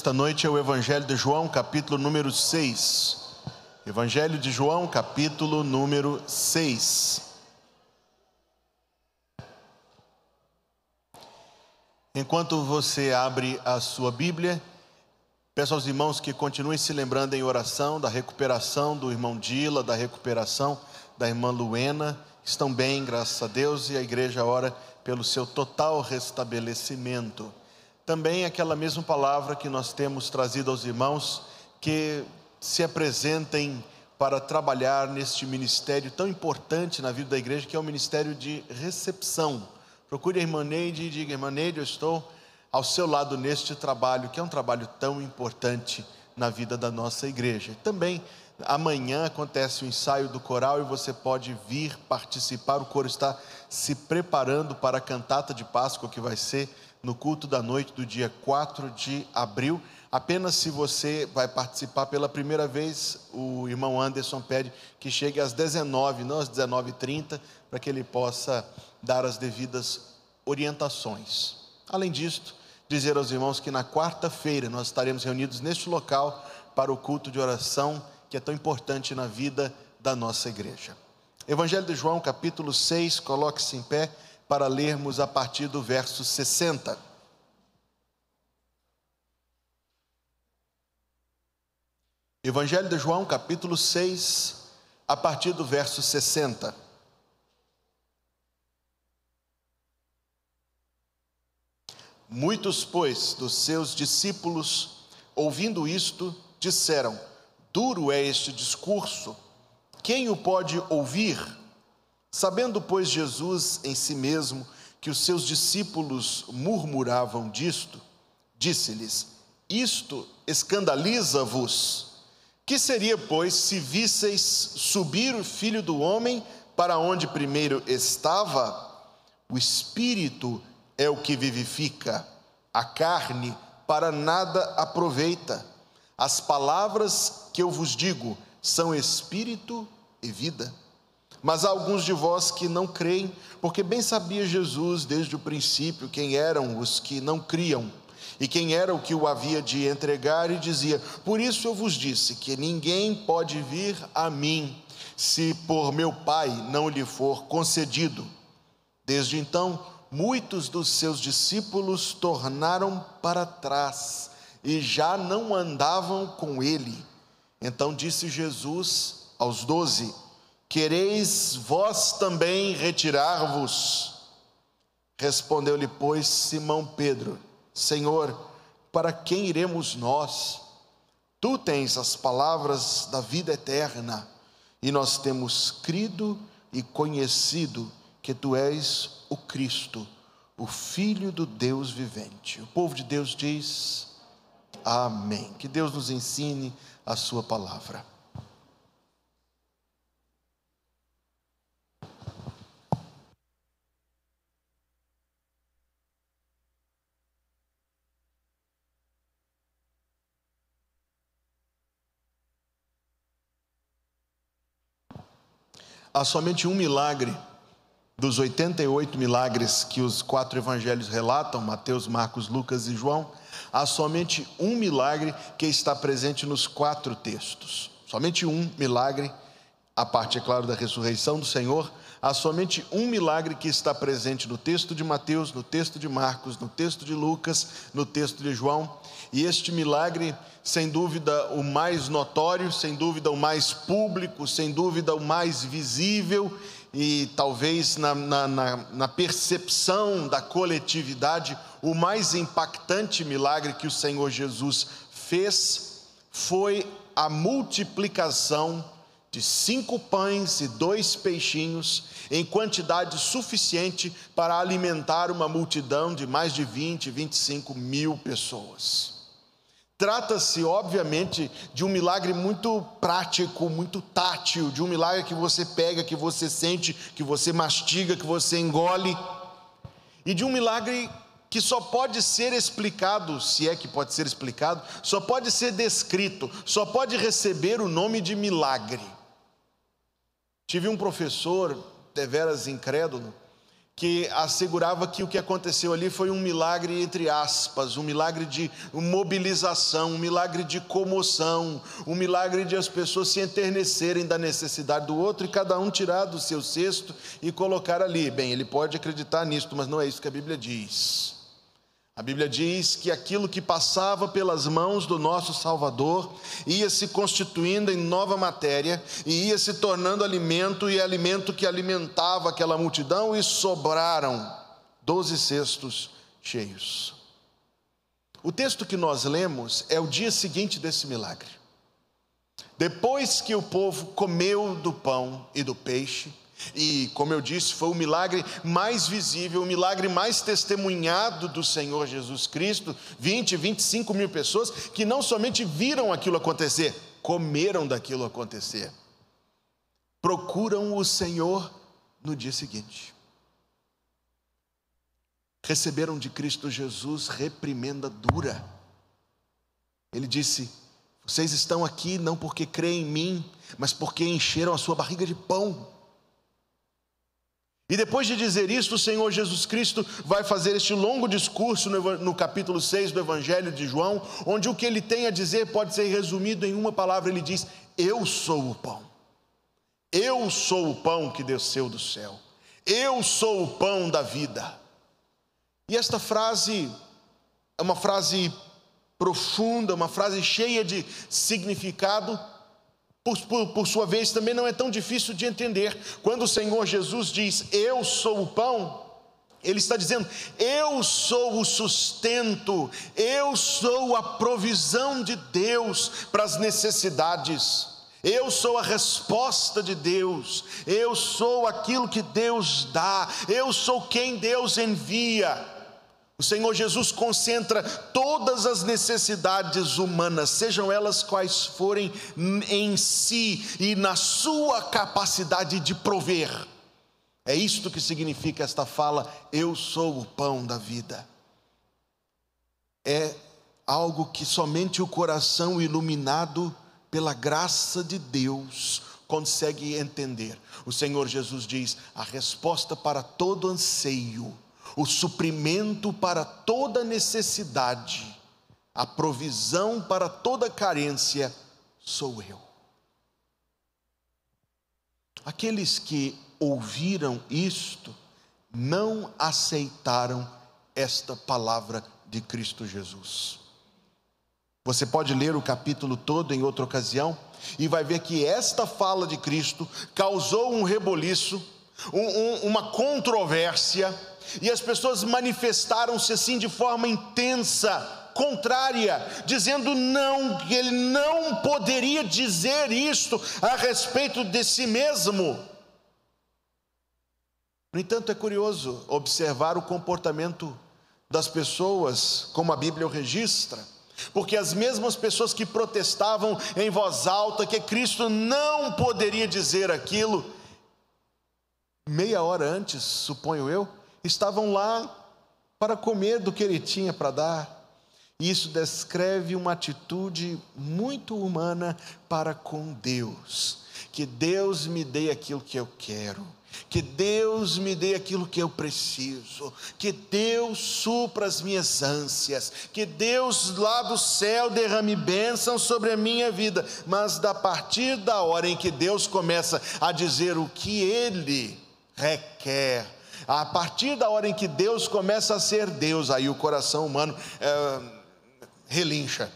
Esta noite é o Evangelho de João, capítulo número 6. Evangelho de João, capítulo número 6. Enquanto você abre a sua Bíblia, peço aos irmãos que continuem se lembrando em oração da recuperação do irmão Dila, da recuperação da irmã Luena. Estão bem, graças a Deus, e a igreja ora pelo seu total restabelecimento. Também aquela mesma palavra que nós temos trazido aos irmãos que se apresentem para trabalhar neste ministério tão importante na vida da igreja, que é o ministério de recepção. Procure a irmã Neide e diga: Irmã Neide, eu estou ao seu lado neste trabalho, que é um trabalho tão importante na vida da nossa igreja. Também amanhã acontece o ensaio do coral e você pode vir participar. O coro está se preparando para a cantata de Páscoa que vai ser no culto da noite do dia 4 de abril. Apenas se você vai participar pela primeira vez, o irmão Anderson pede que chegue às 19, não às 19h30, para que ele possa dar as devidas orientações. Além disto, dizer aos irmãos que na quarta-feira nós estaremos reunidos neste local para o culto de oração que é tão importante na vida da nossa igreja. Evangelho de João, capítulo 6, coloque-se em pé para lermos a partir do verso 60. Evangelho de João, capítulo 6, a partir do verso 60. Muitos, pois, dos seus discípulos, ouvindo isto, disseram: Duro é este discurso, quem o pode ouvir? Sabendo, pois, Jesus em si mesmo que os seus discípulos murmuravam disto, disse-lhes: Isto escandaliza-vos. Que seria, pois, se visseis subir o filho do homem para onde primeiro estava? O espírito é o que vivifica, a carne para nada aproveita. As palavras que eu vos digo são espírito e vida. Mas há alguns de vós que não creem, porque bem sabia Jesus desde o princípio quem eram os que não criam e quem era o que o havia de entregar, e dizia: Por isso eu vos disse que ninguém pode vir a mim se por meu Pai não lhe for concedido. Desde então, muitos dos seus discípulos tornaram para trás e já não andavam com ele. Então disse Jesus aos doze: Quereis vós também retirar-vos? Respondeu-lhe, pois, Simão Pedro: Senhor, para quem iremos nós? Tu tens as palavras da vida eterna, e nós temos crido e conhecido que tu és o Cristo, o Filho do Deus vivente. O povo de Deus diz: Amém. Que Deus nos ensine a Sua palavra. Há somente um milagre dos 88 milagres que os quatro evangelhos relatam, Mateus, Marcos, Lucas e João, há somente um milagre que está presente nos quatro textos. Somente um milagre, a parte, é claro, da ressurreição do Senhor, há somente um milagre que está presente no texto de Mateus, no texto de Marcos, no texto de Lucas, no texto de João, e este milagre sem dúvida o mais notório, sem dúvida o mais público, sem dúvida o mais visível e talvez na, na, na, na, percepção da coletividade, o mais impactante milagre que o Senhor Jesus fez foi a multiplicação de cinco pães e dois peixinhos em quantidade suficiente para alimentar uma multidão de mais de 20, 25 mil pessoas. Trata-se, obviamente, de um milagre muito prático, muito tátil, de um milagre que você pega, que você sente, que você mastiga, que você engole, e de um milagre que só pode ser explicado, se é que pode ser explicado, só pode ser descrito, só pode receber o nome de milagre. Tive um professor, deveras incrédulo, que assegurava que o que aconteceu ali foi um milagre, entre aspas, um milagre de mobilização, um milagre de comoção, um milagre de as pessoas se enternecerem da necessidade do outro e cada um tirar do seu cesto e colocar ali. Bem, ele pode acreditar nisso, mas não é isso que a Bíblia diz. A Bíblia diz que aquilo que passava pelas mãos do nosso Salvador ia se constituindo em nova matéria e ia se tornando alimento, e alimento que alimentava aquela multidão, e sobraram doze cestos cheios. O texto que nós lemos é o dia seguinte desse milagre. Depois que o povo comeu do pão e do peixe, e, como eu disse, foi o milagre mais visível, o milagre mais testemunhado do Senhor Jesus Cristo. 20, 25 mil pessoas que não somente viram aquilo acontecer, comeram daquilo acontecer. Procuram o Senhor no dia seguinte. Receberam de Cristo Jesus reprimenda dura. Ele disse: Vocês estão aqui não porque creem em mim, mas porque encheram a sua barriga de pão. E depois de dizer isso, o Senhor Jesus Cristo vai fazer este longo discurso no, capítulo 6 do Evangelho de João, onde o que ele tem a dizer pode ser resumido em uma palavra: ele diz, Eu sou o pão. Eu sou o pão que desceu do céu. Eu sou o pão da vida. E esta frase é uma frase profunda, uma frase cheia de significado por, por, por, sua vez, também não é tão difícil de entender. Quando o Senhor Jesus diz, Eu sou o pão, Ele está dizendo, Eu sou o sustento, eu sou a provisão de Deus para as necessidades. Eu sou a resposta de Deus, eu sou aquilo que Deus dá, eu sou quem Deus envia. O Senhor Jesus concentra todas as necessidades humanas, sejam elas quais forem, em si e na sua capacidade de prover. É isto que significa esta fala: Eu sou o pão da vida. É algo que somente o coração iluminado pela graça de Deus consegue entender. O Senhor Jesus diz: a resposta para todo anseio o suprimento para toda necessidade, a provisão para toda carência, sou eu. Aqueles que ouviram isto não aceitaram esta palavra de Cristo Jesus. Você pode ler o capítulo todo em outra ocasião e vai ver que esta fala de Cristo causou um reboliço, um, um, uma controvérsia e as pessoas manifestaram-se assim de forma intensa, contrária, dizendo não, que ele não poderia dizer isto a respeito de si mesmo. No entanto, é curioso observar o comportamento das pessoas, como a Bíblia o registra, porque as mesmas pessoas que protestavam em voz alta que Cristo não poderia dizer aquilo, meia hora antes, suponho eu, estavam lá para comer do que ele tinha para dar. Isso descreve uma atitude muito humana para com Deus. Que Deus me dê aquilo que eu quero, que Deus me dê aquilo que eu preciso, que Deus supra as minhas ânsias, que Deus lá do céu derrame bênção sobre a minha vida, mas da partir da hora em que Deus começa a dizer o que Ele requer, a partir da hora em que Deus começa a ser Deus, aí o coração humano é, relincha.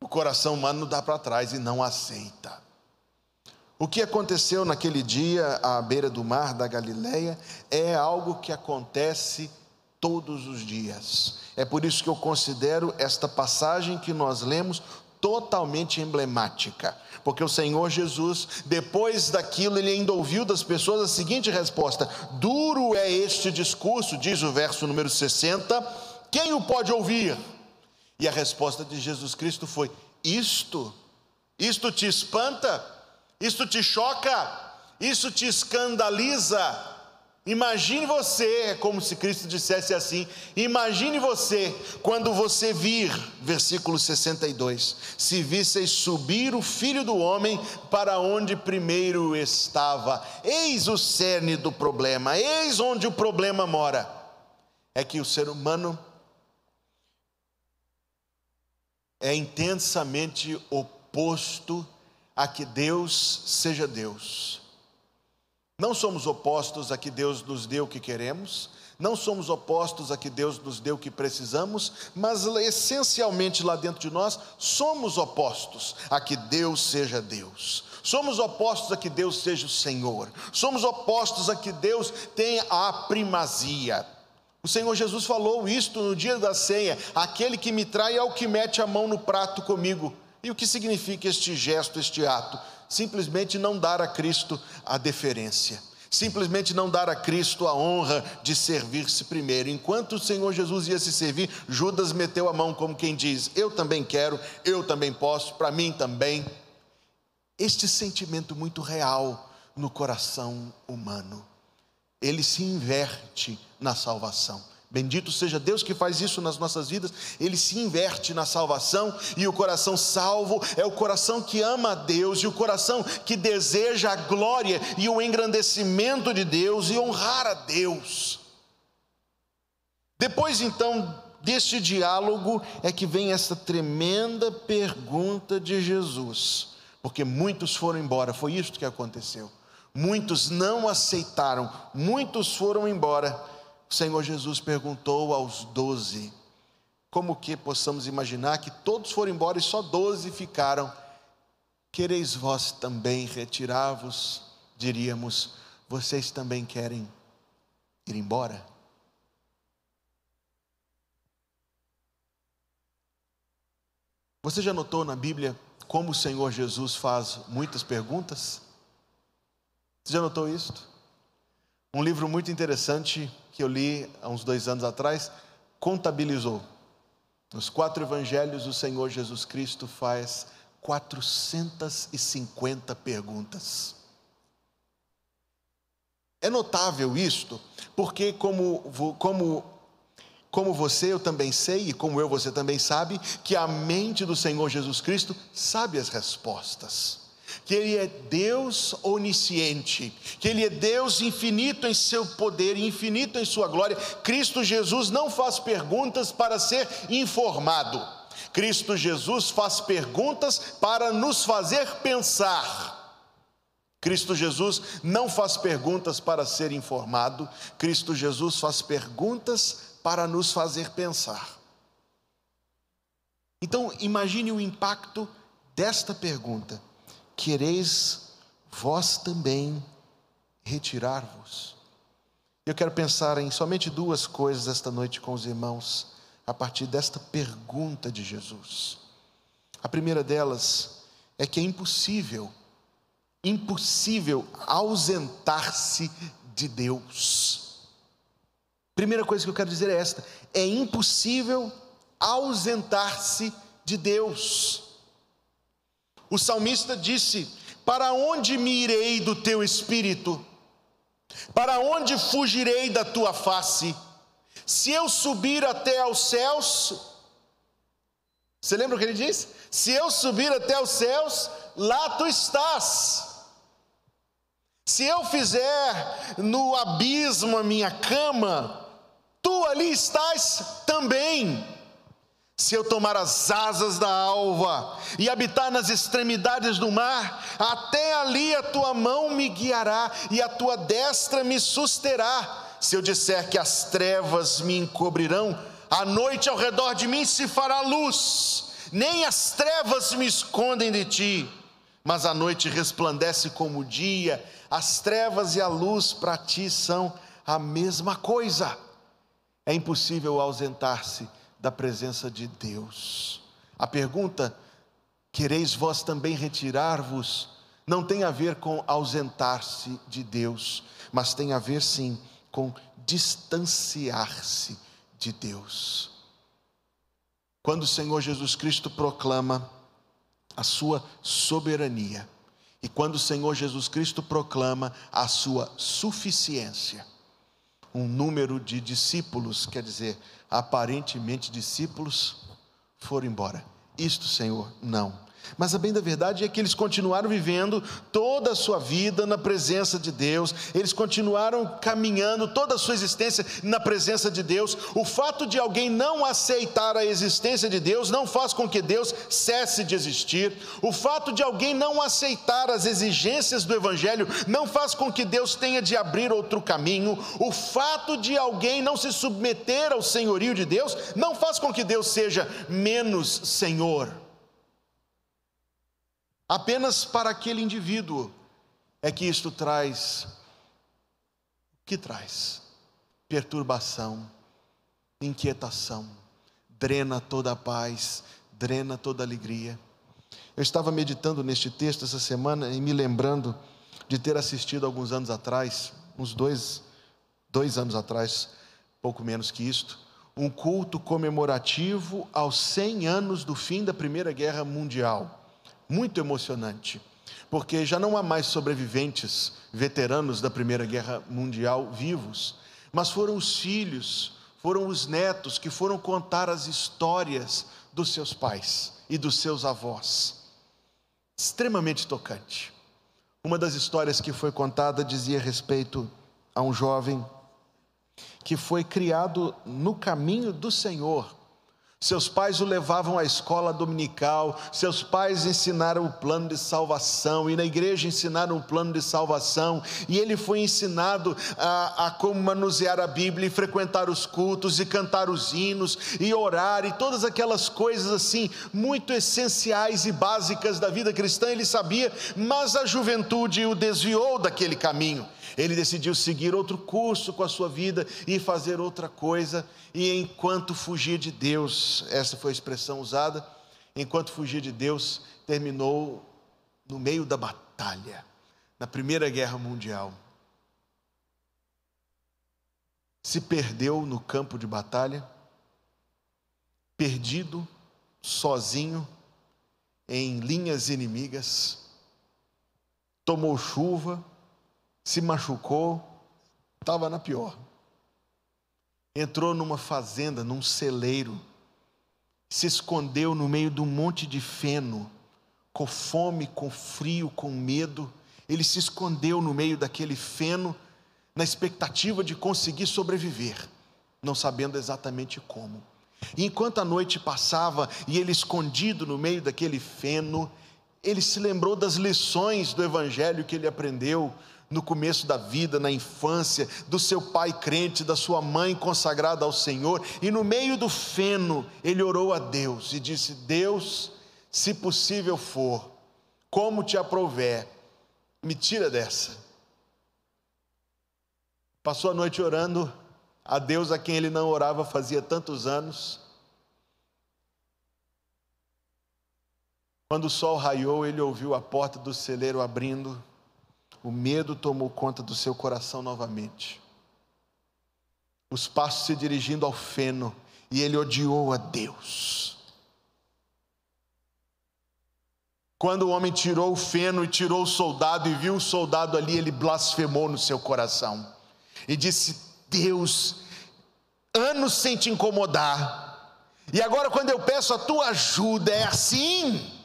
O coração humano dá para trás e não aceita. O que aconteceu naquele dia à beira do mar da Galileia é algo que acontece todos os dias. É por isso que eu considero esta passagem que nós lemos totalmente emblemática, porque o Senhor Jesus, depois daquilo, ele ainda ouviu das pessoas a seguinte resposta: Duro é este discurso, diz o verso número 60, quem o pode ouvir? E a resposta de Jesus Cristo foi: Isto, isto te espanta, isto te choca, isso te escandaliza. Imagine você, é como se Cristo dissesse assim: imagine você, quando você vir, versículo 62, se visseis subir o filho do homem para onde primeiro estava. Eis o cerne do problema, eis onde o problema mora. É que o ser humano é intensamente oposto a que Deus seja Deus. Não somos opostos a que Deus nos dê o que queremos, não somos opostos a que Deus nos dê o que precisamos, mas essencialmente lá dentro de nós somos opostos a que Deus seja Deus. Somos opostos a que Deus seja o Senhor. Somos opostos a que Deus tenha a primazia. O Senhor Jesus falou isto no dia da ceia: aquele que me trai é o que mete a mão no prato comigo. E o que significa este gesto, este ato? Simplesmente não dar a Cristo a deferência, simplesmente não dar a Cristo a honra de servir-se primeiro. Enquanto o Senhor Jesus ia se servir, Judas meteu a mão como quem diz: Eu também quero, eu também posso, para mim também. Este sentimento muito real no coração humano, ele se inverte na salvação. Bendito seja Deus que faz isso nas nossas vidas, ele se inverte na salvação e o coração salvo é o coração que ama a Deus e o coração que deseja a glória e o engrandecimento de Deus e honrar a Deus. Depois então deste diálogo é que vem essa tremenda pergunta de Jesus, porque muitos foram embora, foi isso que aconteceu. Muitos não aceitaram, muitos foram embora o Senhor Jesus perguntou aos doze, como que possamos imaginar que todos foram embora e só doze ficaram? Quereis vós também retirar-vos? Diríamos, vocês também querem ir embora? Você já notou na Bíblia como o Senhor Jesus faz muitas perguntas? Você já notou isso? Um livro muito interessante que eu li há uns dois anos atrás contabilizou. Nos quatro evangelhos, o Senhor Jesus Cristo faz 450 perguntas. É notável isto, porque, como, como, como você, eu também sei, e como eu, você também sabe, que a mente do Senhor Jesus Cristo sabe as respostas que Ele é Deus onisciente, que Ele é Deus infinito em seu poder, infinito em sua glória. Cristo Jesus não faz perguntas para ser informado, Cristo Jesus faz perguntas para nos fazer pensar. Cristo Jesus não faz perguntas para ser informado, Cristo Jesus faz perguntas para nos fazer pensar. Então, imagine o impacto desta pergunta quereis vós também retirar-vos? Eu quero pensar em somente duas coisas esta noite com os irmãos, a partir desta pergunta de Jesus. A primeira delas é que é impossível, impossível ausentar-se de Deus. Primeira coisa que eu quero dizer é esta: é impossível ausentar-se de Deus. O salmista disse: Para onde me irei do teu espírito? Para onde fugirei da tua face? Se eu subir até aos céus, você lembra o que ele disse? Se eu subir até os céus, lá tu estás. Se eu fizer no abismo a minha cama, tu ali estás também. Se eu tomar as asas da alva e habitar nas extremidades do mar, até ali a tua mão me guiará e a tua destra me susterá. Se eu disser que as trevas me encobrirão, a noite ao redor de mim se fará luz, nem as trevas me escondem de ti, mas a noite resplandece como o dia, as trevas e a luz para ti são a mesma coisa. É impossível ausentar-se da presença de Deus. A pergunta, quereis vós também retirar-vos, não tem a ver com ausentar-se de Deus, mas tem a ver sim com distanciar-se de Deus. Quando o Senhor Jesus Cristo proclama a sua soberania, e quando o Senhor Jesus Cristo proclama a sua suficiência, um número de discípulos, quer dizer, aparentemente discípulos, foram embora. Isto, Senhor, não. Mas a bem da verdade é que eles continuaram vivendo toda a sua vida na presença de Deus, eles continuaram caminhando toda a sua existência na presença de Deus. O fato de alguém não aceitar a existência de Deus não faz com que Deus cesse de existir. O fato de alguém não aceitar as exigências do Evangelho não faz com que Deus tenha de abrir outro caminho. O fato de alguém não se submeter ao senhorio de Deus não faz com que Deus seja menos Senhor. Apenas para aquele indivíduo é que isto traz que traz? Perturbação, inquietação, drena toda a paz, drena toda a alegria. Eu estava meditando neste texto essa semana e me lembrando de ter assistido alguns anos atrás, uns dois, dois anos atrás, pouco menos que isto, um culto comemorativo aos 100 anos do fim da Primeira Guerra Mundial muito emocionante, porque já não há mais sobreviventes, veteranos da Primeira Guerra Mundial vivos, mas foram os filhos, foram os netos que foram contar as histórias dos seus pais e dos seus avós. Extremamente tocante. Uma das histórias que foi contada dizia respeito a um jovem que foi criado no caminho do Senhor seus pais o levavam à escola dominical, seus pais ensinaram o plano de salvação, e na igreja ensinaram o plano de salvação, e ele foi ensinado a, a como manusear a Bíblia, e frequentar os cultos, e cantar os hinos, e orar, e todas aquelas coisas assim, muito essenciais e básicas da vida cristã, ele sabia, mas a juventude o desviou daquele caminho. Ele decidiu seguir outro curso com a sua vida e fazer outra coisa, e enquanto fugia de Deus, essa foi a expressão usada, enquanto fugia de Deus, terminou no meio da batalha, na Primeira Guerra Mundial. Se perdeu no campo de batalha, perdido, sozinho, em linhas inimigas, tomou chuva, se machucou, estava na pior. Entrou numa fazenda, num celeiro, se escondeu no meio de um monte de feno, com fome, com frio, com medo. Ele se escondeu no meio daquele feno, na expectativa de conseguir sobreviver, não sabendo exatamente como. E enquanto a noite passava e ele escondido no meio daquele feno, ele se lembrou das lições do evangelho que ele aprendeu no começo da vida, na infância, do seu pai crente, da sua mãe consagrada ao Senhor, e no meio do feno, ele orou a Deus e disse: Deus, se possível for, como te aprouver, me tira dessa. Passou a noite orando a Deus a quem ele não orava fazia tantos anos. Quando o sol raiou, ele ouviu a porta do celeiro abrindo o medo tomou conta do seu coração novamente. Os passos se dirigindo ao feno, e ele odiou a Deus. Quando o homem tirou o feno e tirou o soldado e viu o soldado ali, ele blasfemou no seu coração e disse: Deus, anos sem te incomodar, e agora quando eu peço a tua ajuda, é assim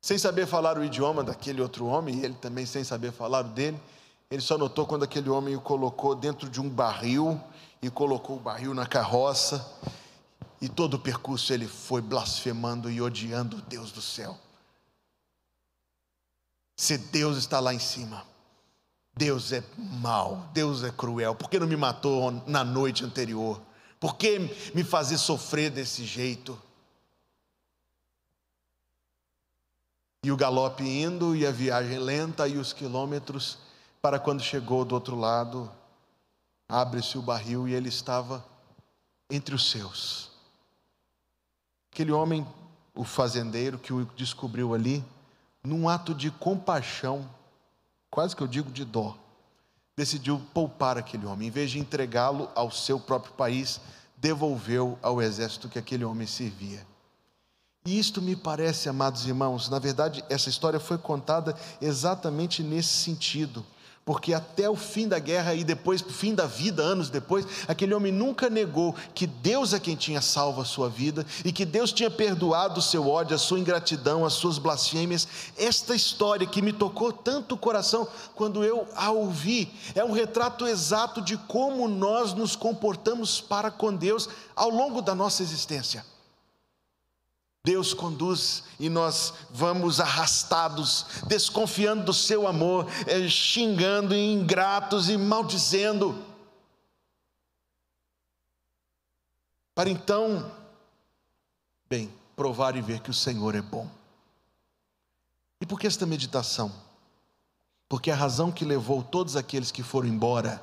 sem saber falar o idioma daquele outro homem, e ele também sem saber falar o dele, ele só notou quando aquele homem o colocou dentro de um barril e colocou o barril na carroça, e todo o percurso ele foi blasfemando e odiando o Deus do céu. Se Deus está lá em cima, Deus é mau, Deus é cruel, por que não me matou na noite anterior? Por que me fazer sofrer desse jeito? E o galope indo, e a viagem lenta, e os quilômetros, para quando chegou do outro lado, abre-se o barril e ele estava entre os seus. Aquele homem, o fazendeiro que o descobriu ali, num ato de compaixão, quase que eu digo de dó, decidiu poupar aquele homem. Em vez de entregá-lo ao seu próprio país, devolveu ao exército que aquele homem servia. E isto me parece, amados irmãos, na verdade, essa história foi contada exatamente nesse sentido, porque até o fim da guerra e depois, fim da vida, anos depois, aquele homem nunca negou que Deus é quem tinha salvo a sua vida e que Deus tinha perdoado o seu ódio, a sua ingratidão, as suas blasfêmias. Esta história que me tocou tanto o coração quando eu a ouvi, é um retrato exato de como nós nos comportamos para com Deus ao longo da nossa existência. Deus conduz e nós vamos arrastados, desconfiando do seu amor, eh, xingando, ingratos e maldizendo. Para então, bem, provar e ver que o Senhor é bom. E por que esta meditação? Porque a razão que levou todos aqueles que foram embora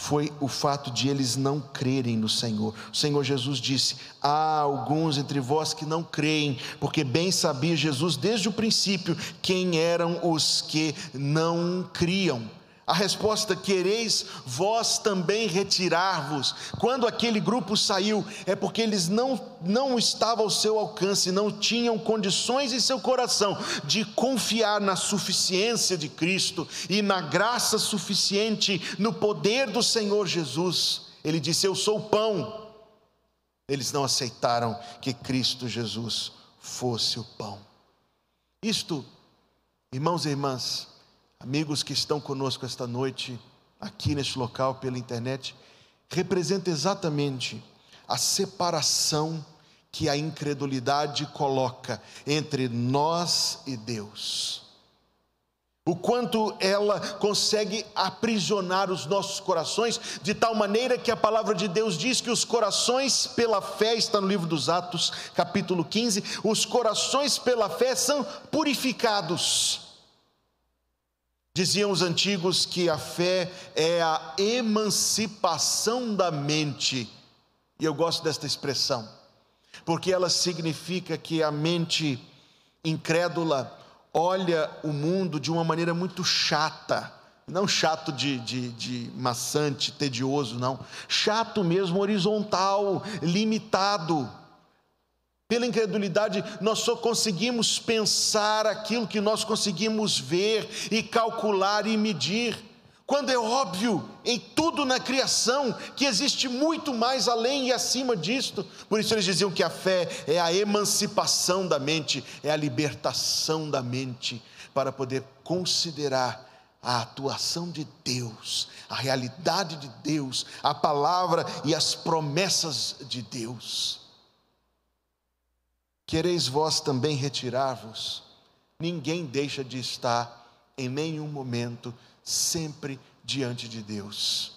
foi o fato de eles não crerem no Senhor. O Senhor Jesus disse: Há alguns entre vós que não creem, porque bem sabia Jesus desde o princípio quem eram os que não criam. A resposta: quereis vós também retirar-vos. Quando aquele grupo saiu, é porque eles não, não estavam ao seu alcance, não tinham condições em seu coração de confiar na suficiência de Cristo e na graça suficiente, no poder do Senhor Jesus. Ele disse: Eu sou o pão. Eles não aceitaram que Cristo Jesus fosse o pão. Isto, irmãos e irmãs, amigos que estão conosco esta noite, aqui neste local, pela internet, representa exatamente a separação que a incredulidade coloca entre nós e Deus. O quanto ela consegue aprisionar os nossos corações, de tal maneira que a palavra de Deus diz que os corações pela fé, está no livro dos Atos, capítulo 15, os corações pela fé são purificados. Diziam os antigos que a fé é a emancipação da mente, e eu gosto desta expressão, porque ela significa que a mente incrédula olha o mundo de uma maneira muito chata, não chato de, de, de maçante, tedioso, não, chato mesmo, horizontal, limitado. Pela incredulidade, nós só conseguimos pensar aquilo que nós conseguimos ver e calcular e medir. Quando é óbvio em tudo na criação que existe muito mais além e acima disto. Por isso eles diziam que a fé é a emancipação da mente, é a libertação da mente, para poder considerar a atuação de Deus, a realidade de Deus, a palavra e as promessas de Deus. Quereis vós também retirar-vos? Ninguém deixa de estar em nenhum momento sempre diante de Deus.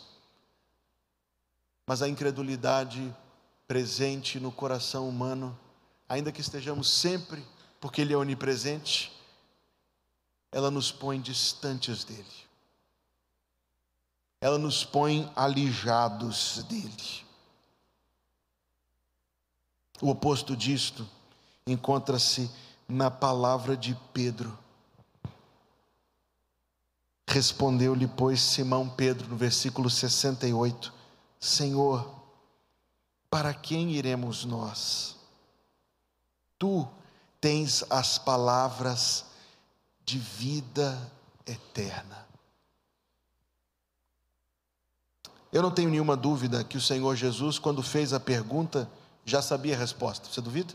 Mas a incredulidade presente no coração humano, ainda que estejamos sempre, porque Ele é onipresente, ela nos põe distantes dEle. Ela nos põe alijados dEle. O oposto disto encontra-se na palavra de Pedro. Respondeu-lhe, pois, Simão Pedro, no versículo 68, Senhor, para quem iremos nós? Tu tens as palavras de vida eterna. Eu não tenho nenhuma dúvida que o Senhor Jesus, quando fez a pergunta, já sabia a resposta. Você duvida?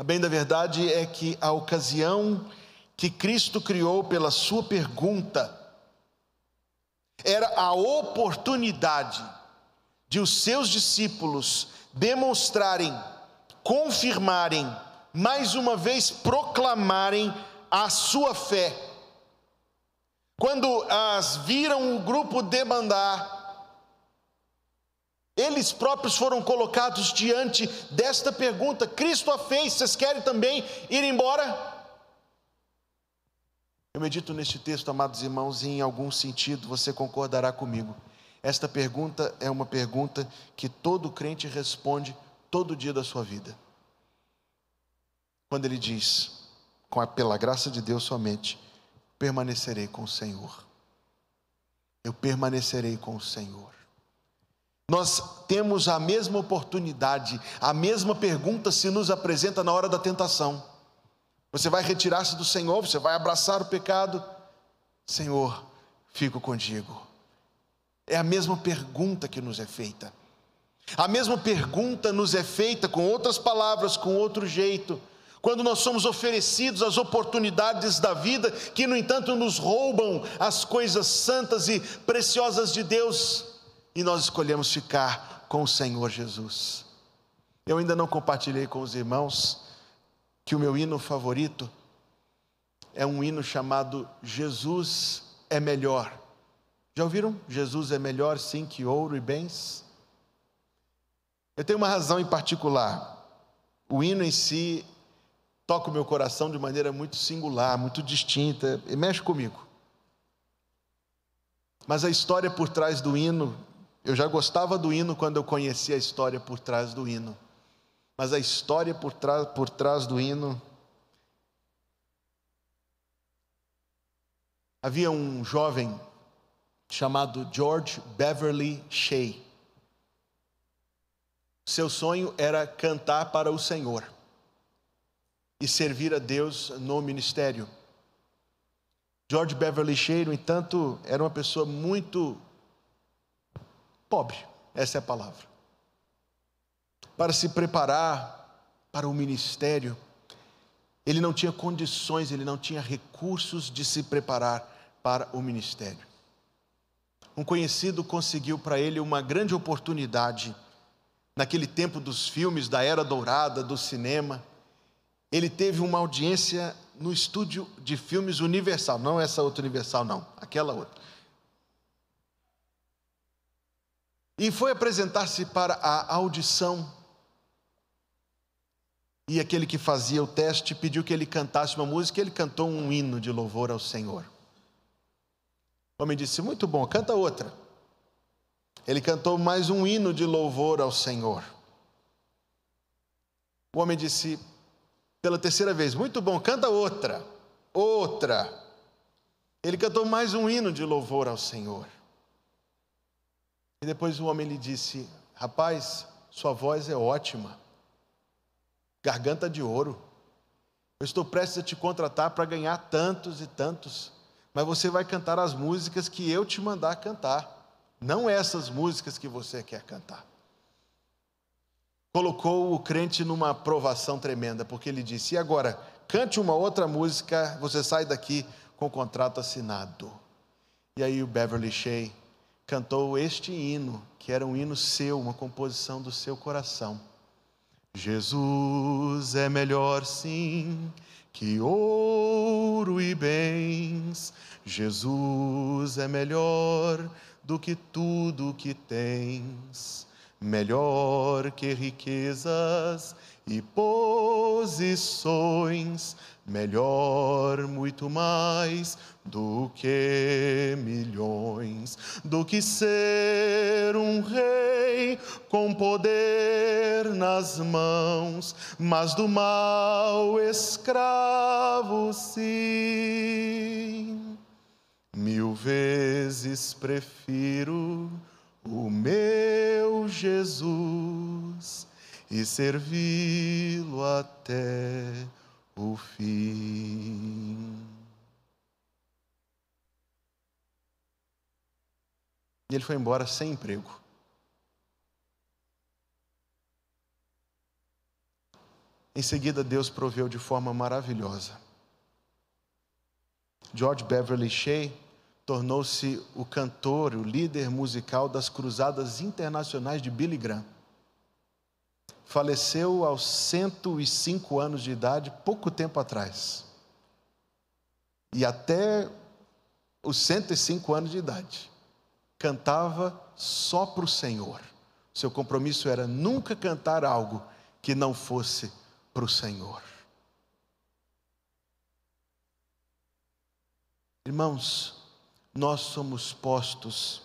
A bem da verdade é que a ocasião que Cristo criou pela sua pergunta era a oportunidade de os seus discípulos demonstrarem, confirmarem, mais uma vez proclamarem a sua fé. Quando as viram o grupo demandar, eles próprios foram colocados diante desta pergunta: Cristo a fez, vocês querem também ir embora? Eu medito neste texto, amados irmãos, e em algum sentido você concordará comigo. Esta pergunta é uma pergunta que todo crente responde todo dia da sua vida. Quando ele diz, com a, pela graça de Deus somente, permanecerei com o Senhor. Eu permanecerei com o Senhor. Nós temos a mesma oportunidade, a mesma pergunta se nos apresenta na hora da tentação. Você vai retirar-se do Senhor, você vai abraçar o pecado. Senhor, fico contigo. É a mesma pergunta que nos é feita. A mesma pergunta nos é feita com outras palavras, com outro jeito, quando nós somos oferecidos as oportunidades da vida, que no entanto nos roubam as coisas santas e preciosas de Deus, e nós escolhemos ficar com o Senhor Jesus. Eu ainda não compartilhei com os irmãos que o meu hino favorito é um hino chamado Jesus é melhor. Já ouviram? Jesus é melhor sim que ouro e bens. Eu tenho uma razão em particular. O hino em si toca o meu coração de maneira muito singular, muito distinta, e mexe comigo. Mas a história por trás do hino, eu já gostava do hino quando eu conhecia a história por trás do hino. Mas a história por, por trás do hino. Havia um jovem chamado George Beverly Shea. Seu sonho era cantar para o Senhor e servir a Deus no ministério. George Beverly Shea, no entanto, era uma pessoa muito pobre, essa é a palavra. Para se preparar para o ministério, ele não tinha condições, ele não tinha recursos de se preparar para o ministério. Um conhecido conseguiu para ele uma grande oportunidade naquele tempo dos filmes da era dourada do cinema ele teve uma audiência no estúdio de filmes Universal, não essa outra Universal, não, aquela outra. E foi apresentar-se para a audição. E aquele que fazia o teste pediu que ele cantasse uma música, e ele cantou um hino de louvor ao Senhor. O homem disse: Muito bom, canta outra. Ele cantou mais um hino de louvor ao Senhor. O homem disse: pela terceira vez. Muito bom, canta outra, outra. Ele cantou mais um hino de louvor ao Senhor. E depois o homem lhe disse: Rapaz, sua voz é ótima, garganta de ouro. Eu estou prestes a te contratar para ganhar tantos e tantos, mas você vai cantar as músicas que eu te mandar cantar, não essas músicas que você quer cantar colocou o crente numa provação tremenda, porque ele disse: e agora, cante uma outra música, você sai daqui com o contrato assinado. E aí o Beverly Shea cantou este hino, que era um hino seu, uma composição do seu coração. Jesus é melhor sim que ouro e bens. Jesus é melhor do que tudo que tens melhor que riquezas e posições, melhor muito mais do que milhões, do que ser um rei com poder nas mãos, mas do mal escravo sim. Mil vezes prefiro o meu Jesus e servi-lo até o fim. E ele foi embora sem emprego. Em seguida, Deus proveu de forma maravilhosa. George Beverly Shea tornou-se o cantor, o líder musical das cruzadas internacionais de Billy Graham. Faleceu aos 105 anos de idade, pouco tempo atrás. E até os 105 anos de idade, cantava só para o Senhor. Seu compromisso era nunca cantar algo que não fosse para o Senhor. Irmãos, nós somos postos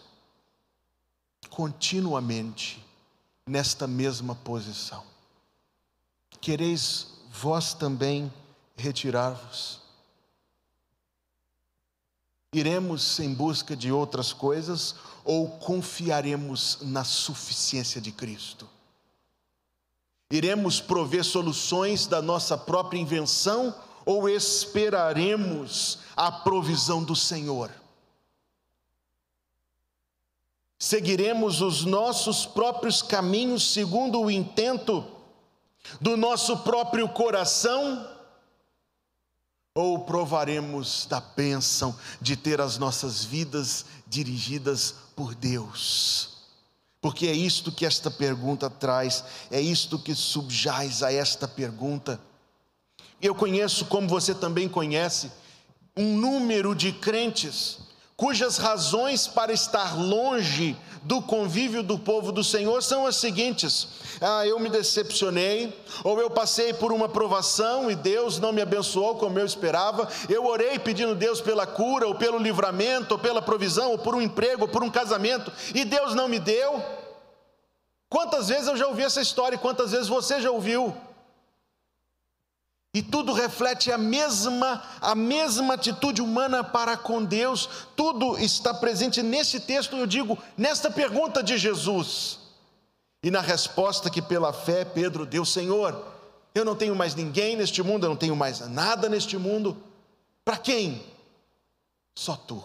continuamente nesta mesma posição. Quereis vós também retirar-vos? Iremos em busca de outras coisas ou confiaremos na suficiência de Cristo? Iremos prover soluções da nossa própria invenção ou esperaremos a provisão do Senhor? Seguiremos os nossos próprios caminhos segundo o intento do nosso próprio coração? Ou provaremos da bênção de ter as nossas vidas dirigidas por Deus? Porque é isto que esta pergunta traz, é isto que subjaz a esta pergunta. Eu conheço, como você também conhece, um número de crentes cujas razões para estar longe do convívio do povo do Senhor são as seguintes: ah, eu me decepcionei, ou eu passei por uma provação e Deus não me abençoou como eu esperava, eu orei pedindo Deus pela cura, ou pelo livramento, ou pela provisão, ou por um emprego, ou por um casamento, e Deus não me deu. Quantas vezes eu já ouvi essa história quantas vezes você já ouviu? E tudo reflete a mesma a mesma atitude humana para com Deus. Tudo está presente nesse texto, eu digo, nesta pergunta de Jesus. E na resposta que pela fé Pedro deu, Senhor, eu não tenho mais ninguém neste mundo, eu não tenho mais nada neste mundo. Para quem? Só tu.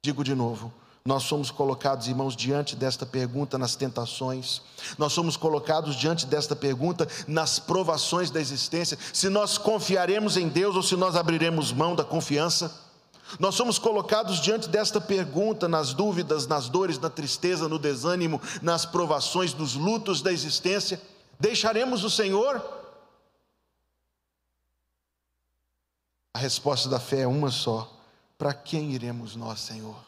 Digo de novo, nós somos colocados, irmãos, diante desta pergunta nas tentações, nós somos colocados diante desta pergunta nas provações da existência, se nós confiaremos em Deus ou se nós abriremos mão da confiança. Nós somos colocados diante desta pergunta nas dúvidas, nas dores, na tristeza, no desânimo, nas provações, nos lutos da existência. Deixaremos o Senhor? A resposta da fé é uma só: para quem iremos nós, Senhor?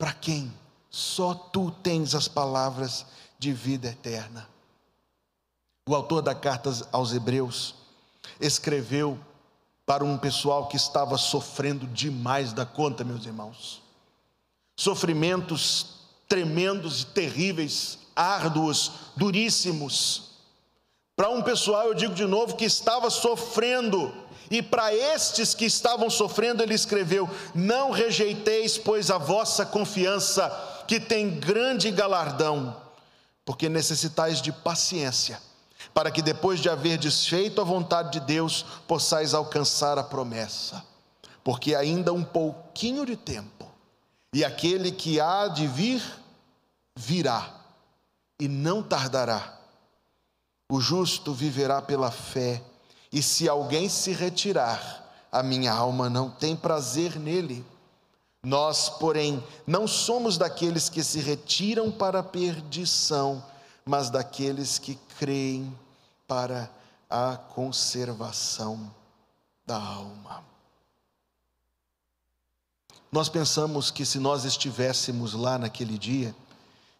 Para quem? Só tu tens as palavras de vida eterna. O autor da carta aos Hebreus escreveu para um pessoal que estava sofrendo demais da conta, meus irmãos. Sofrimentos tremendos e terríveis, árduos, duríssimos. Para um pessoal, eu digo de novo, que estava sofrendo e para estes que estavam sofrendo, ele escreveu: Não rejeiteis, pois, a vossa confiança, que tem grande galardão, porque necessitais de paciência, para que depois de haver desfeito a vontade de Deus, possais alcançar a promessa. Porque ainda um pouquinho de tempo, e aquele que há de vir, virá, e não tardará. O justo viverá pela fé e se alguém se retirar, a minha alma não tem prazer nele. Nós, porém, não somos daqueles que se retiram para a perdição, mas daqueles que creem para a conservação da alma. Nós pensamos que se nós estivéssemos lá naquele dia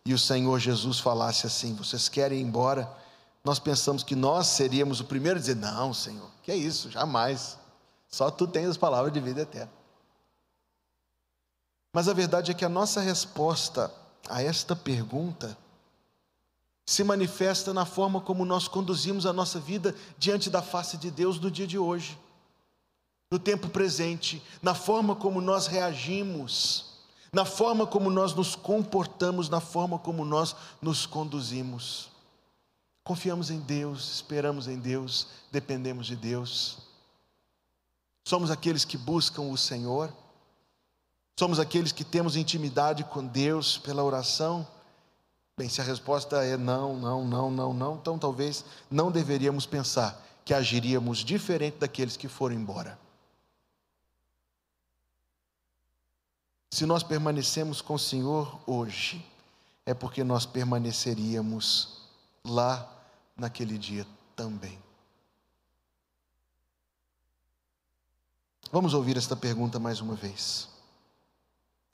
e o Senhor Jesus falasse assim: vocês querem ir embora? Nós pensamos que nós seríamos o primeiro a dizer: Não, Senhor, que é isso, jamais. Só tu tens as palavras de vida eterna. Mas a verdade é que a nossa resposta a esta pergunta se manifesta na forma como nós conduzimos a nossa vida diante da face de Deus no dia de hoje, no tempo presente, na forma como nós reagimos, na forma como nós nos comportamos, na forma como nós nos conduzimos. Confiamos em Deus, esperamos em Deus, dependemos de Deus. Somos aqueles que buscam o Senhor, somos aqueles que temos intimidade com Deus pela oração. Bem, se a resposta é não, não, não, não, não, então talvez não deveríamos pensar que agiríamos diferente daqueles que foram embora. Se nós permanecemos com o Senhor hoje, é porque nós permaneceríamos lá naquele dia também. Vamos ouvir esta pergunta mais uma vez.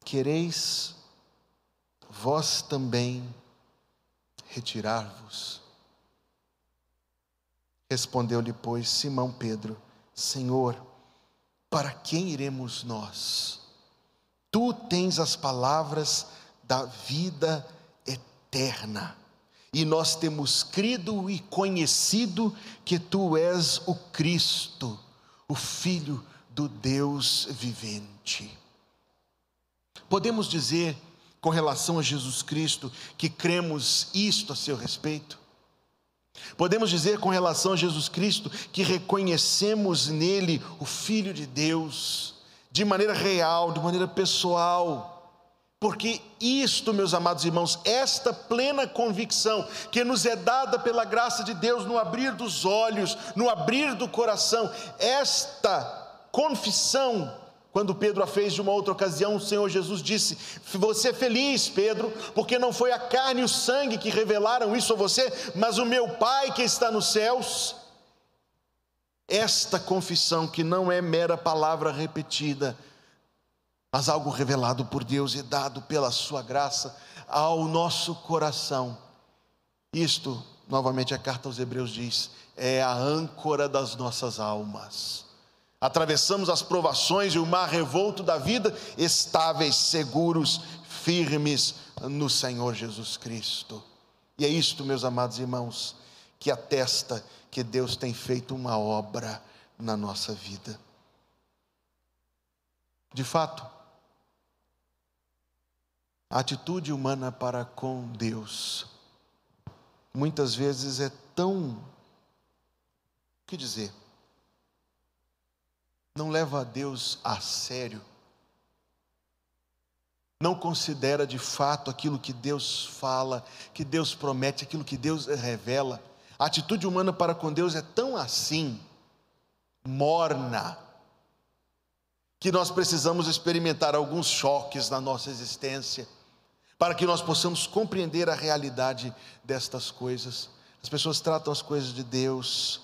Quereis vós também retirar-vos? Respondeu-lhe, pois, Simão Pedro: Senhor, para quem iremos nós? Tu tens as palavras da vida eterna e nós temos crido e conhecido que tu és o Cristo, o Filho do Deus vivente. Podemos dizer, com relação a Jesus Cristo, que cremos isto a seu respeito? Podemos dizer com relação a Jesus Cristo que reconhecemos nele o Filho de Deus, de maneira real, de maneira pessoal. Porque isto, meus amados irmãos, esta plena convicção que nos é dada pela graça de Deus no abrir dos olhos, no abrir do coração, esta confissão quando Pedro a fez de uma outra ocasião, o Senhor Jesus disse: Você é feliz, Pedro, porque não foi a carne e o sangue que revelaram isso a você, mas o meu Pai que está nos céus. Esta confissão, que não é mera palavra repetida, mas algo revelado por Deus e dado pela Sua graça ao nosso coração. Isto, novamente a carta aos Hebreus diz, é a âncora das nossas almas Atravessamos as provações e o mar revolto da vida, estáveis, seguros, firmes no Senhor Jesus Cristo. E é isto, meus amados irmãos, que atesta que Deus tem feito uma obra na nossa vida. De fato, a atitude humana para com Deus muitas vezes é tão, o que dizer? não leva a Deus a sério, não considera de fato aquilo que Deus fala, que Deus promete, aquilo que Deus revela. A atitude humana para com Deus é tão assim, morna, que nós precisamos experimentar alguns choques na nossa existência, para que nós possamos compreender a realidade destas coisas. As pessoas tratam as coisas de Deus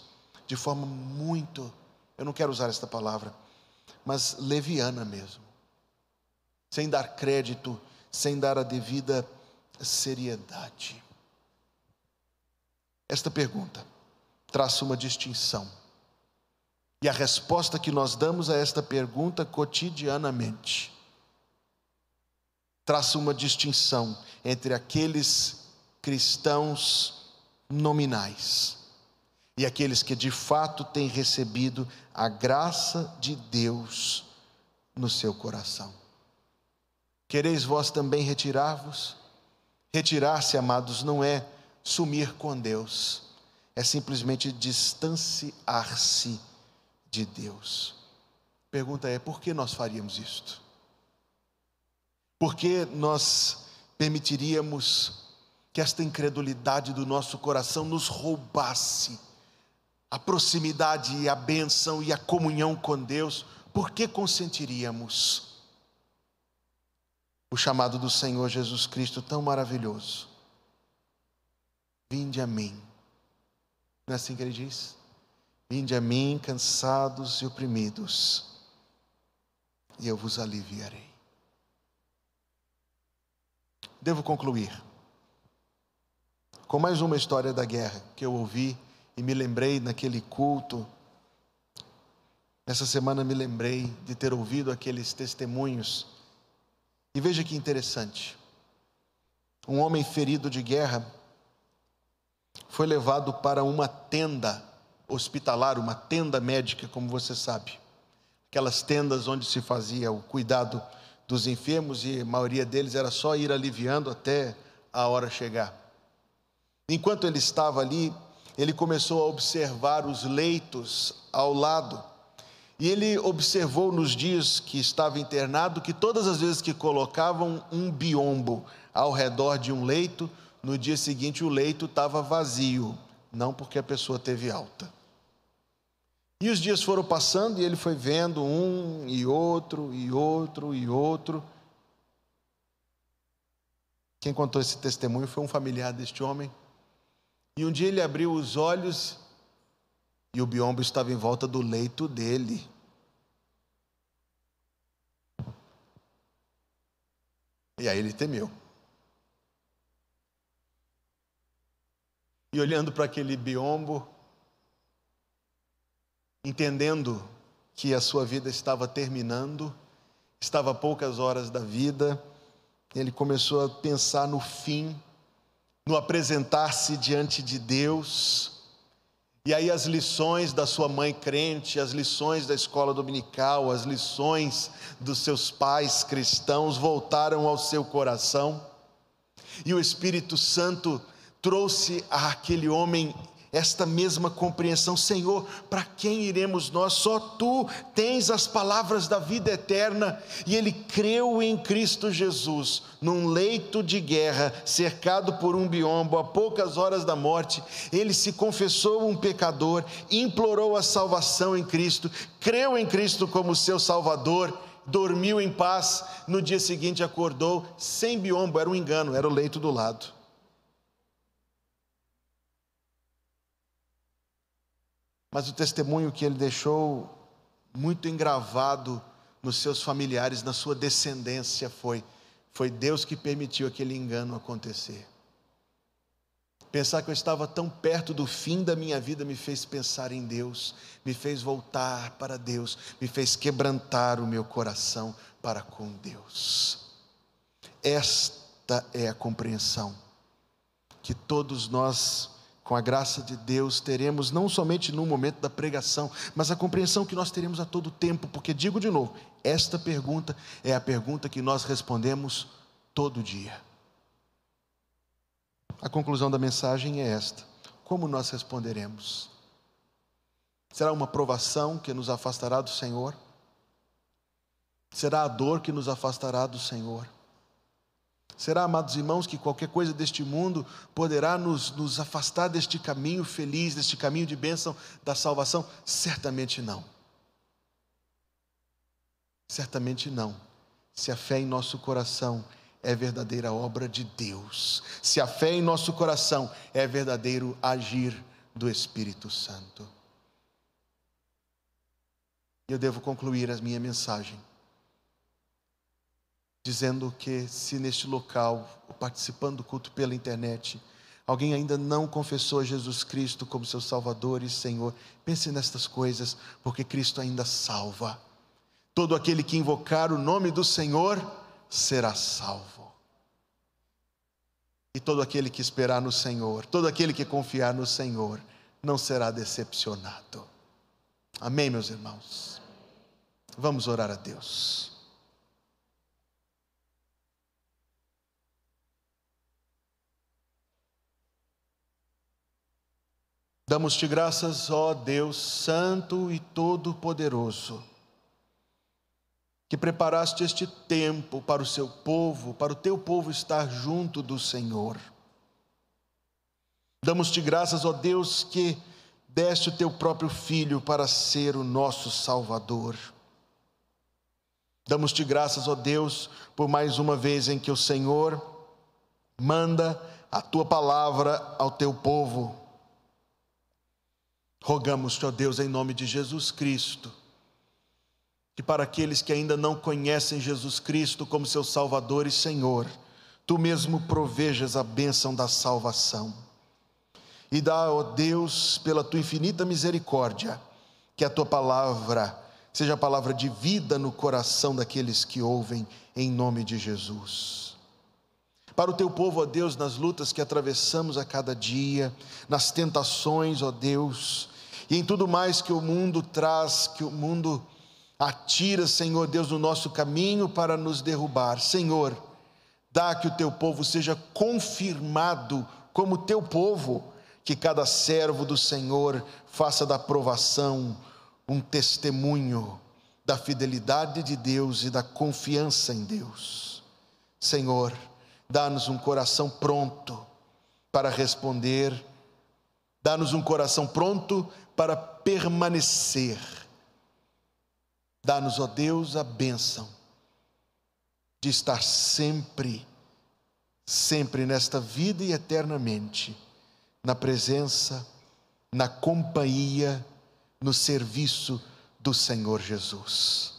de forma muito eu não quero usar esta palavra, mas leviana mesmo, sem dar crédito, sem dar a devida seriedade. Esta pergunta traça uma distinção. E a resposta que nós damos a esta pergunta cotidianamente traça uma distinção entre aqueles cristãos nominais e aqueles que de fato têm recebido a graça de Deus no seu coração. Quereis vós também retirar-vos? Retirar-se, amados, não é sumir com Deus, é simplesmente distanciar-se de Deus. Pergunta é: por que nós faríamos isto? Por que nós permitiríamos que esta incredulidade do nosso coração nos roubasse? a proximidade e a bênção e a comunhão com Deus, por que consentiríamos? O chamado do Senhor Jesus Cristo tão maravilhoso. Vinde a mim. Não é assim que ele diz? Vinde a mim, cansados e oprimidos, e eu vos aliviarei. Devo concluir com mais uma história da guerra que eu ouvi e me lembrei naquele culto. Essa semana me lembrei de ter ouvido aqueles testemunhos. E veja que interessante. Um homem ferido de guerra foi levado para uma tenda hospitalar, uma tenda médica, como você sabe. Aquelas tendas onde se fazia o cuidado dos enfermos e a maioria deles era só ir aliviando até a hora chegar. Enquanto ele estava ali, ele começou a observar os leitos ao lado. E ele observou nos dias que estava internado que todas as vezes que colocavam um biombo ao redor de um leito, no dia seguinte o leito estava vazio, não porque a pessoa teve alta. E os dias foram passando e ele foi vendo um e outro e outro e outro. Quem contou esse testemunho foi um familiar deste homem. E um dia ele abriu os olhos e o biombo estava em volta do leito dele. E aí ele temeu. E olhando para aquele biombo, entendendo que a sua vida estava terminando, estava a poucas horas da vida, ele começou a pensar no fim no apresentar-se diante de Deus. E aí as lições da sua mãe crente, as lições da escola dominical, as lições dos seus pais cristãos voltaram ao seu coração. E o Espírito Santo trouxe àquele homem esta mesma compreensão, Senhor, para quem iremos nós? Só tu tens as palavras da vida eterna. E ele creu em Cristo Jesus, num leito de guerra, cercado por um biombo, a poucas horas da morte. Ele se confessou um pecador, implorou a salvação em Cristo, creu em Cristo como seu Salvador, dormiu em paz. No dia seguinte acordou sem biombo, era um engano, era o leito do lado. Mas o testemunho que ele deixou muito engravado nos seus familiares, na sua descendência, foi: foi Deus que permitiu aquele engano acontecer. Pensar que eu estava tão perto do fim da minha vida me fez pensar em Deus, me fez voltar para Deus, me fez quebrantar o meu coração para com Deus. Esta é a compreensão que todos nós com a graça de Deus, teremos não somente no momento da pregação, mas a compreensão que nós teremos a todo tempo, porque digo de novo, esta pergunta é a pergunta que nós respondemos todo dia. A conclusão da mensagem é esta: como nós responderemos? Será uma provação que nos afastará do Senhor? Será a dor que nos afastará do Senhor? Será, amados irmãos, que qualquer coisa deste mundo poderá nos, nos afastar deste caminho feliz, deste caminho de bênção da salvação? Certamente não. Certamente não. Se a fé em nosso coração é verdadeira obra de Deus, se a fé em nosso coração é verdadeiro agir do Espírito Santo. Eu devo concluir a minha mensagem dizendo que se neste local, participando do culto pela internet, alguém ainda não confessou Jesus Cristo como seu Salvador e Senhor, pense nestas coisas, porque Cristo ainda salva. Todo aquele que invocar o nome do Senhor será salvo. E todo aquele que esperar no Senhor, todo aquele que confiar no Senhor, não será decepcionado. Amém, meus irmãos? Vamos orar a Deus. Damos-te graças, ó Deus Santo e Todo-Poderoso, que preparaste este tempo para o seu povo, para o teu povo estar junto do Senhor. Damos-te graças, ó Deus, que deste o teu próprio Filho para ser o nosso Salvador. Damos-te graças, ó Deus, por mais uma vez em que o Senhor manda a tua palavra ao teu povo Rogamos-te, ó Deus, em nome de Jesus Cristo, que para aqueles que ainda não conhecem Jesus Cristo como seu Salvador e Senhor, tu mesmo provejas a bênção da salvação. E dá, ó Deus, pela tua infinita misericórdia, que a tua palavra seja a palavra de vida no coração daqueles que ouvem, em nome de Jesus. Para o teu povo, ó Deus, nas lutas que atravessamos a cada dia, nas tentações, ó Deus, e em tudo mais que o mundo traz, que o mundo atira, Senhor Deus, no nosso caminho para nos derrubar. Senhor, dá que o teu povo seja confirmado como teu povo, que cada servo do Senhor faça da aprovação um testemunho da fidelidade de Deus e da confiança em Deus. Senhor, dá-nos um coração pronto para responder, dá-nos um coração pronto para permanecer. Dá-nos, ó Deus, a bênção de estar sempre, sempre nesta vida e eternamente, na presença, na companhia, no serviço do Senhor Jesus.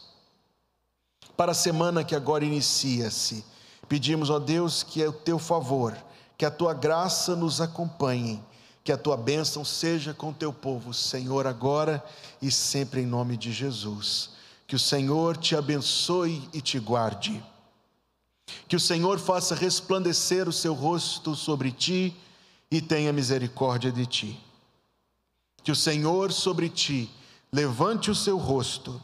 Para a semana que agora inicia-se, pedimos, ó Deus, que é o teu favor, que a tua graça nos acompanhe que a tua bênção seja com teu povo, Senhor, agora e sempre em nome de Jesus. Que o Senhor te abençoe e te guarde. Que o Senhor faça resplandecer o seu rosto sobre ti e tenha misericórdia de ti. Que o Senhor sobre ti levante o seu rosto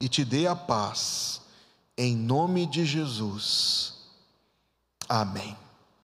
e te dê a paz, em nome de Jesus. Amém.